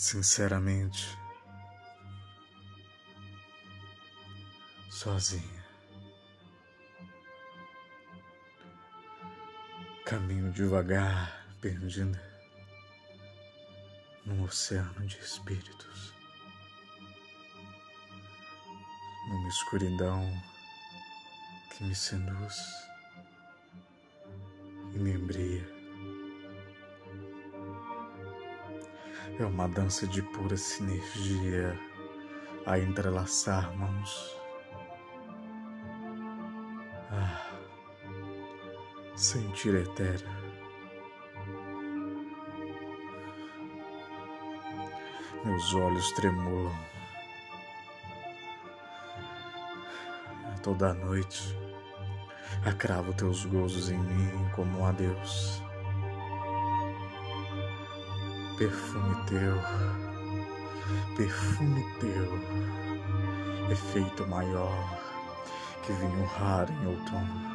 sinceramente, sozinha. Caminho devagar, perdida num oceano de espíritos, numa escuridão que me seduz e me embria. É uma dança de pura sinergia a entrelaçar mãos. Ah, sentir etéreo. Meus olhos tremulam. Toda noite acravo teus gozos em mim como um adeus perfume teu, perfume teu, efeito maior que vinho raro em outono.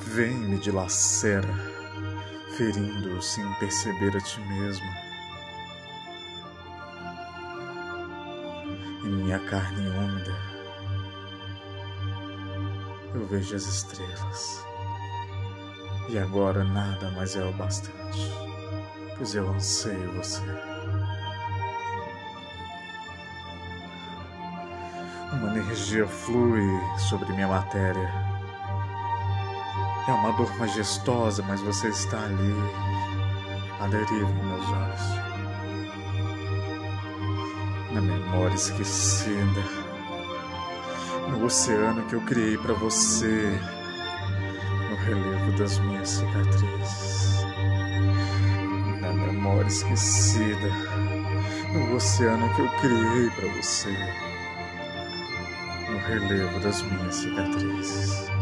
Vem me dilacera, ferindo sem perceber a ti mesmo. Em minha carne úmida, eu vejo as estrelas. E agora nada mais é o bastante, pois eu anseio você. Uma energia flui sobre minha matéria. É uma dor majestosa, mas você está ali, a deriva em meus olhos. Na memória esquecida, no oceano que eu criei para você relevo das minhas cicatrizes, na memória esquecida, no oceano que eu criei para você, no relevo das minhas cicatrizes.